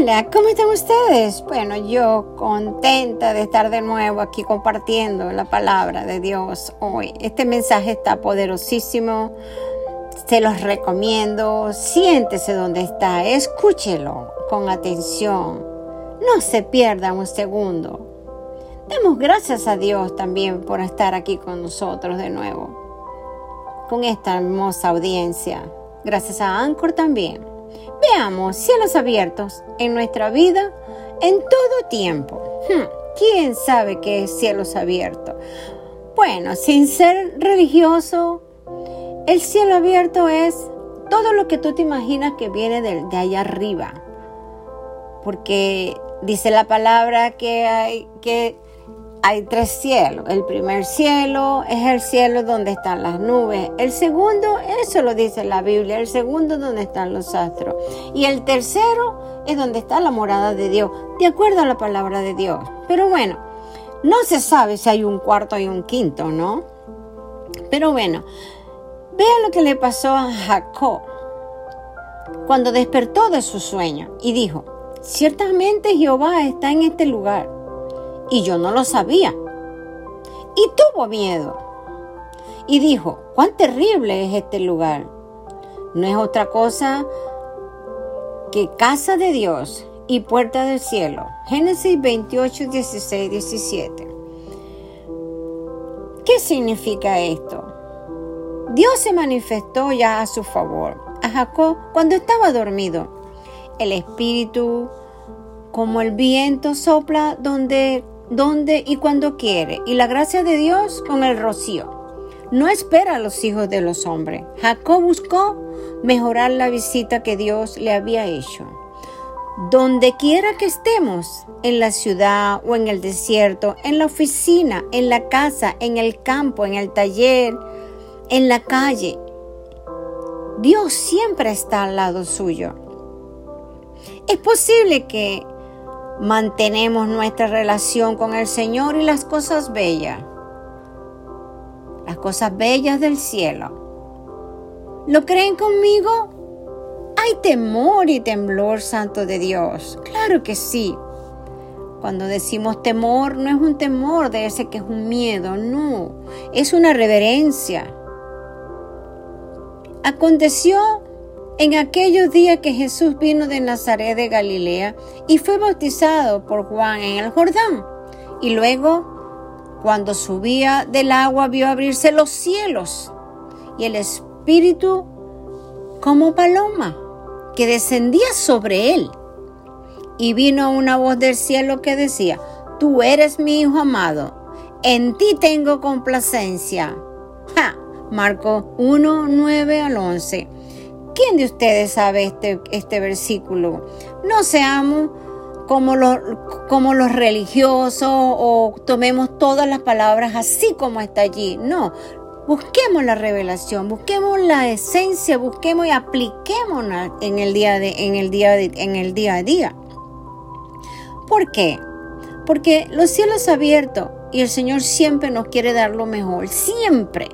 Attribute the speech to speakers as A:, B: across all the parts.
A: Hola, ¿cómo están ustedes? Bueno, yo contenta de estar de nuevo aquí compartiendo la palabra de Dios hoy. Este mensaje está poderosísimo, se los recomiendo, siéntese donde está, escúchelo con atención, no se pierda un segundo. Demos gracias a Dios también por estar aquí con nosotros de nuevo, con esta hermosa audiencia. Gracias a Anchor también. Veamos cielos abiertos en nuestra vida en todo tiempo. Hmm, ¿Quién sabe qué es cielos abiertos? Bueno, sin ser religioso, el cielo abierto es todo lo que tú te imaginas que viene de, de allá arriba. Porque dice la palabra que hay que hay tres cielos. El primer cielo es el cielo donde están las nubes. El segundo, eso lo dice la Biblia. El segundo donde están los astros. Y el tercero es donde está la morada de Dios, de acuerdo a la palabra de Dios. Pero bueno, no se sabe si hay un cuarto y un quinto, ¿no? Pero bueno, vean lo que le pasó a Jacob cuando despertó de su sueño y dijo, ciertamente Jehová está en este lugar y yo no lo sabía. Y tuvo miedo. Y dijo, cuán terrible es este lugar. No es otra cosa que casa de Dios y puerta del cielo. Génesis 28, 16, 17. ¿Qué significa esto? Dios se manifestó ya a su favor a Jacob cuando estaba dormido. El espíritu, como el viento, sopla donde donde y cuando quiere, y la gracia de Dios con el rocío. No espera a los hijos de los hombres. Jacob buscó mejorar la visita que Dios le había hecho. Donde quiera que estemos, en la ciudad o en el desierto, en la oficina, en la casa, en el campo, en el taller, en la calle, Dios siempre está al lado suyo. Es posible que mantenemos nuestra relación con el Señor y las cosas bellas, las cosas bellas del cielo. ¿Lo creen conmigo? Hay temor y temblor santo de Dios. Claro que sí. Cuando decimos temor, no es un temor de ese que es un miedo, no, es una reverencia. Aconteció en aquellos días que Jesús vino de Nazaret de Galilea y fue bautizado por Juan en el Jordán. Y luego, cuando subía del agua, vio abrirse los cielos y el Espíritu como paloma que descendía sobre él. Y vino una voz del cielo que decía, tú eres mi Hijo amado, en ti tengo complacencia. Ja, Marco 1, 9 al 11. ¿Quién de ustedes sabe este, este versículo? No seamos como los, como los religiosos o tomemos todas las palabras así como está allí. No, busquemos la revelación, busquemos la esencia, busquemos y apliquémosla en el día, de, en el día, en el día a día. ¿Por qué? Porque los cielos abiertos y el Señor siempre nos quiere dar lo mejor, siempre.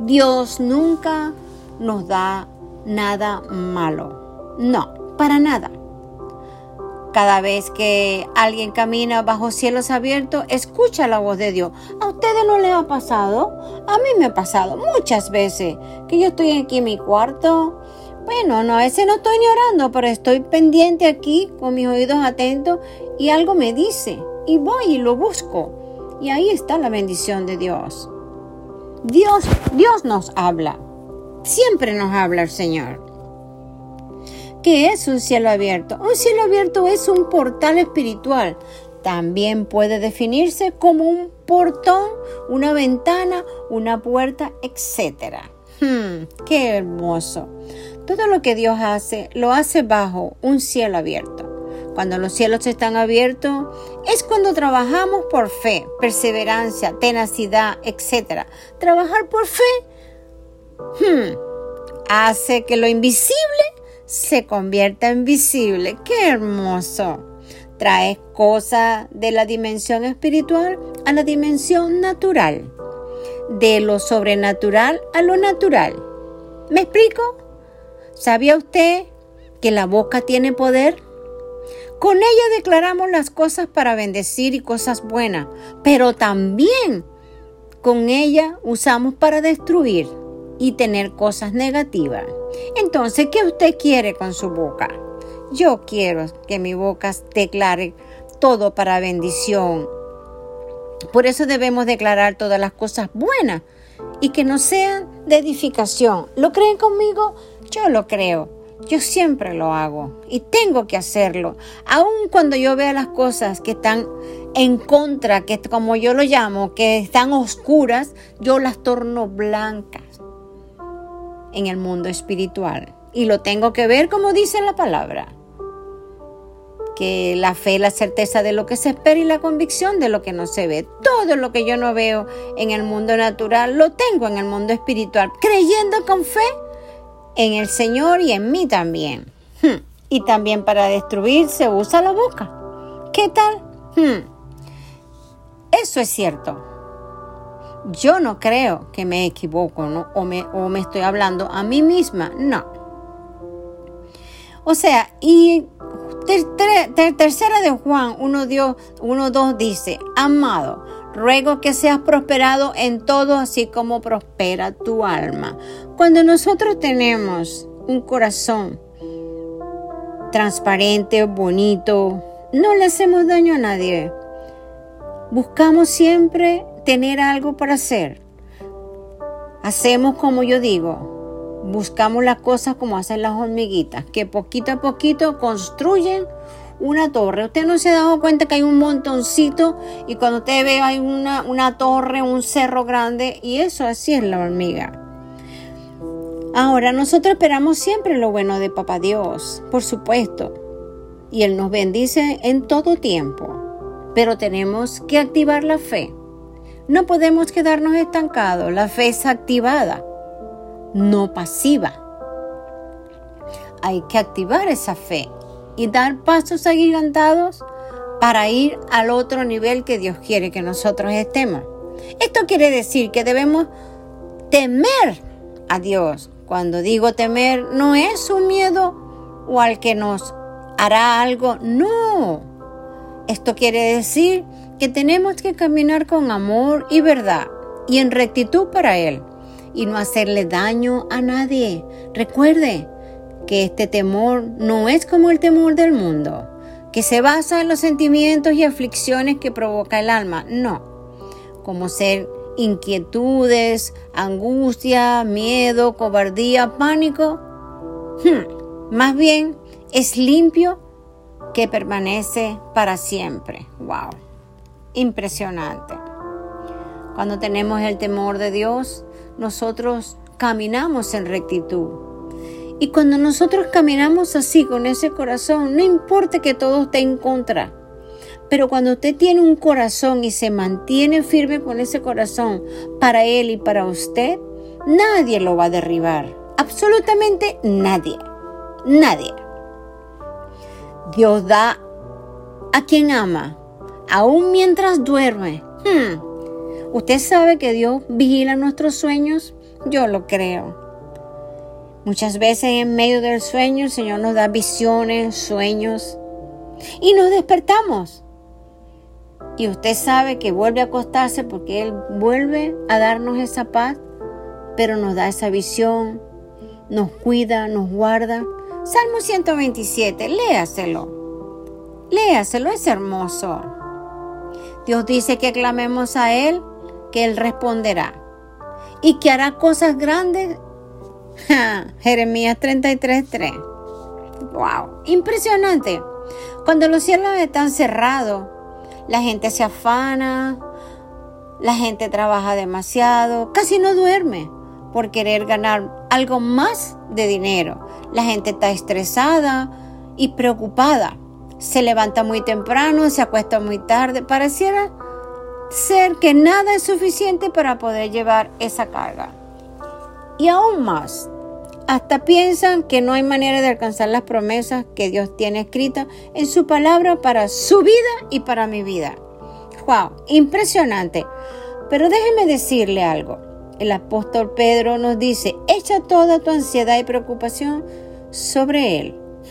A: Dios nunca nos da nada malo. No, para nada. Cada vez que alguien camina bajo cielos abiertos, escucha la voz de Dios. ¿A ustedes no les ha pasado? A mí me ha pasado muchas veces que yo estoy aquí en mi cuarto. Bueno, no, veces no estoy ni orando, pero estoy pendiente aquí con mis oídos atentos y algo me dice y voy y lo busco. Y ahí está la bendición de Dios. Dios, Dios nos habla. Siempre nos habla el Señor. ¿Qué es un cielo abierto? Un cielo abierto es un portal espiritual. También puede definirse como un portón, una ventana, una puerta, etc. Hmm, ¡Qué hermoso! Todo lo que Dios hace, lo hace bajo un cielo abierto. Cuando los cielos están abiertos, es cuando trabajamos por fe, perseverancia, tenacidad, etc. Trabajar por fe Hmm. hace que lo invisible se convierta en visible. ¡Qué hermoso! Trae cosas de la dimensión espiritual a la dimensión natural, de lo sobrenatural a lo natural. ¿Me explico? ¿Sabía usted que la boca tiene poder? Con ella declaramos las cosas para bendecir y cosas buenas, pero también con ella usamos para destruir y tener cosas negativas. Entonces, ¿qué usted quiere con su boca? Yo quiero que mi boca declare todo para bendición. Por eso debemos declarar todas las cosas buenas y que no sean de edificación. ¿Lo creen conmigo? Yo lo creo. Yo siempre lo hago y tengo que hacerlo. Aun cuando yo vea las cosas que están en contra, que como yo lo llamo, que están oscuras, yo las torno blancas en el mundo espiritual. Y lo tengo que ver como dice la palabra. Que la fe, la certeza de lo que se espera y la convicción de lo que no se ve. Todo lo que yo no veo en el mundo natural, lo tengo en el mundo espiritual. Creyendo con fe en el Señor y en mí también. Hmm. Y también para destruir se usa la boca. ¿Qué tal? Hmm. Eso es cierto. Yo no creo que me equivoco o, me, o me estoy hablando a mí misma. No. O sea, y tercera de Juan 1.2 dice, amado, ruego que seas prosperado en todo así como prospera tu alma. Cuando nosotros tenemos un corazón transparente, bonito, no le hacemos daño a nadie. Buscamos siempre tener algo para hacer. Hacemos como yo digo, buscamos las cosas como hacen las hormiguitas, que poquito a poquito construyen una torre. Usted no se ha dado cuenta que hay un montoncito y cuando usted ve hay una, una torre, un cerro grande y eso así es la hormiga. Ahora, nosotros esperamos siempre lo bueno de Papá Dios, por supuesto, y Él nos bendice en todo tiempo, pero tenemos que activar la fe. No podemos quedarnos estancados. La fe es activada, no pasiva. Hay que activar esa fe y dar pasos agigantados para ir al otro nivel que Dios quiere que nosotros estemos. Esto quiere decir que debemos temer a Dios. Cuando digo temer, no es un miedo o al que nos hará algo, no. Esto quiere decir que tenemos que caminar con amor y verdad y en rectitud para Él y no hacerle daño a nadie. Recuerde que este temor no es como el temor del mundo, que se basa en los sentimientos y aflicciones que provoca el alma, no, como ser inquietudes, angustia, miedo, cobardía, pánico. Hmm, más bien es limpio que permanece para siempre. Wow impresionante. Cuando tenemos el temor de Dios, nosotros caminamos en rectitud. Y cuando nosotros caminamos así, con ese corazón, no importa que todo esté en contra, pero cuando usted tiene un corazón y se mantiene firme con ese corazón para Él y para usted, nadie lo va a derribar. Absolutamente nadie. Nadie. Dios da a quien ama aún mientras duerme. Hmm. ¿Usted sabe que Dios vigila nuestros sueños? Yo lo creo. Muchas veces en medio del sueño el Señor nos da visiones, sueños y nos despertamos. Y usted sabe que vuelve a acostarse porque Él vuelve a darnos esa paz, pero nos da esa visión, nos cuida, nos guarda. Salmo 127, léaselo. Léaselo, es hermoso. Dios dice que clamemos a Él, que Él responderá y que hará cosas grandes. Jeremías 33, 3. ¡Wow! Impresionante. Cuando los cielos están cerrados, la gente se afana, la gente trabaja demasiado, casi no duerme por querer ganar algo más de dinero. La gente está estresada y preocupada se levanta muy temprano, se acuesta muy tarde. Pareciera ser que nada es suficiente para poder llevar esa carga. Y aún más, hasta piensan que no hay manera de alcanzar las promesas que Dios tiene escritas en su palabra para su vida y para mi vida. ¡Wow! Impresionante. Pero déjeme decirle algo. El apóstol Pedro nos dice, echa toda tu ansiedad y preocupación sobre Él,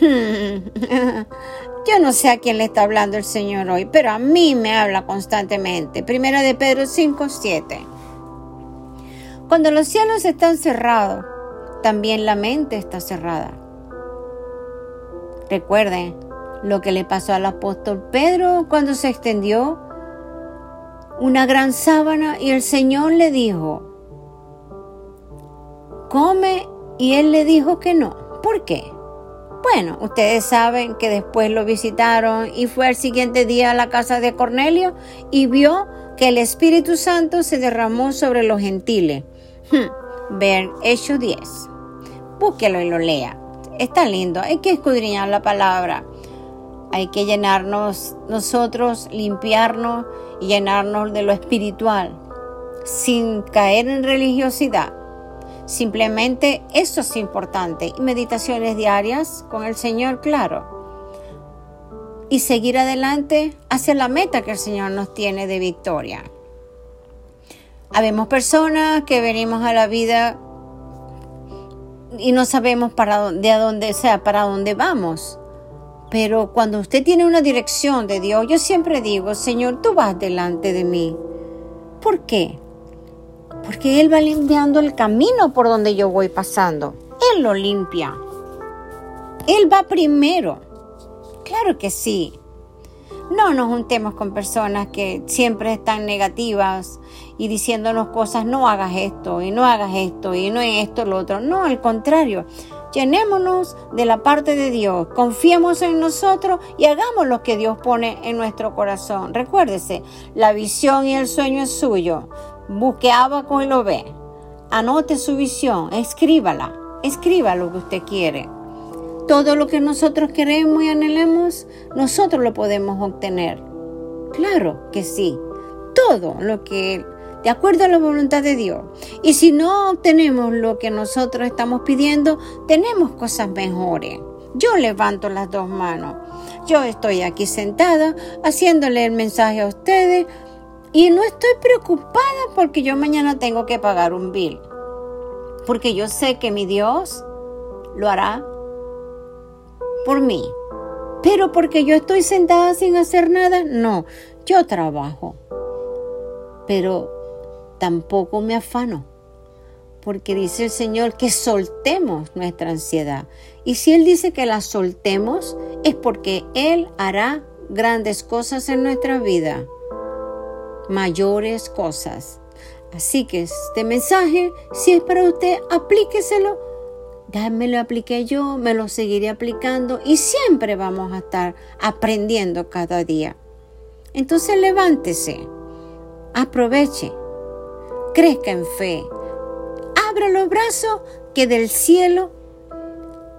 A: Yo no sé a quién le está hablando el Señor hoy, pero a mí me habla constantemente. Primera de Pedro 5, 7. Cuando los cielos están cerrados, también la mente está cerrada. Recuerden lo que le pasó al apóstol Pedro cuando se extendió una gran sábana y el Señor le dijo, come y él le dijo que no. ¿Por qué? Bueno, ustedes saben que después lo visitaron y fue al siguiente día a la casa de Cornelio y vio que el Espíritu Santo se derramó sobre los gentiles. Hmm, ver Hechos 10. Búsquelo y lo lea. Está lindo, hay que escudriñar la palabra. Hay que llenarnos nosotros, limpiarnos y llenarnos de lo espiritual, sin caer en religiosidad Simplemente eso es importante. Y meditaciones diarias con el Señor, claro. Y seguir adelante hacia la meta que el Señor nos tiene de victoria. Habemos personas que venimos a la vida y no sabemos para de dónde sea, para dónde vamos. Pero cuando usted tiene una dirección de Dios, yo siempre digo, Señor, tú vas delante de mí. ¿Por qué? Porque Él va limpiando el camino por donde yo voy pasando. Él lo limpia. Él va primero. Claro que sí. No nos juntemos con personas que siempre están negativas y diciéndonos cosas, no hagas esto y no hagas esto y no es esto lo otro. No, al contrario. Llenémonos de la parte de Dios, confiemos en nosotros y hagamos lo que Dios pone en nuestro corazón. Recuérdese, la visión y el sueño es suyo. Busque abaco y lo ve. Anote su visión, escríbala, escriba lo que usted quiere. Todo lo que nosotros queremos y anhelemos, nosotros lo podemos obtener. Claro que sí. Todo lo que de acuerdo a la voluntad de Dios. Y si no obtenemos lo que nosotros estamos pidiendo, tenemos cosas mejores. Yo levanto las dos manos. Yo estoy aquí sentada haciéndole el mensaje a ustedes y no estoy preocupada porque yo mañana tengo que pagar un bill. Porque yo sé que mi Dios lo hará por mí. Pero porque yo estoy sentada sin hacer nada, no, yo trabajo. Pero tampoco me afano. Porque dice el Señor que soltemos nuestra ansiedad. Y si Él dice que la soltemos, es porque Él hará grandes cosas en nuestra vida mayores cosas. Así que este mensaje, si es para usted, aplíqueselo. Ya me lo apliqué yo, me lo seguiré aplicando y siempre vamos a estar aprendiendo cada día. Entonces levántese, aproveche, crezca en fe, abra los brazos que del cielo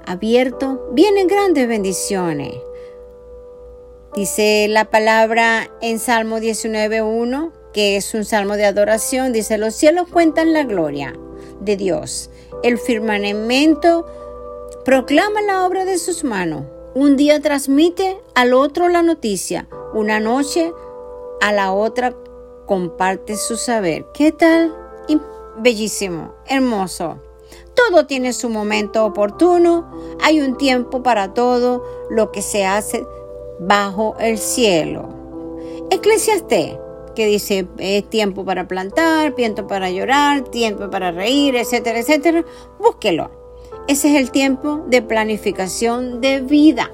A: abierto vienen grandes bendiciones. Dice la palabra en Salmo 19.1, que es un salmo de adoración, dice, los cielos cuentan la gloria de Dios, el firmamento proclama la obra de sus manos, un día transmite al otro la noticia, una noche a la otra comparte su saber. ¿Qué tal? Bellísimo, hermoso. Todo tiene su momento oportuno, hay un tiempo para todo lo que se hace bajo el cielo. Eclesiastés, que dice es tiempo para plantar, tiempo para llorar, tiempo para reír, etcétera, etcétera. Búsquelo. Ese es el tiempo de planificación de vida.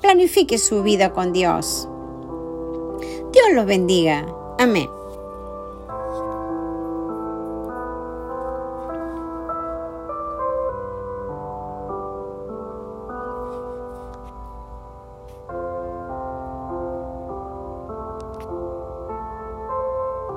A: Planifique su vida con Dios. Dios los bendiga. Amén.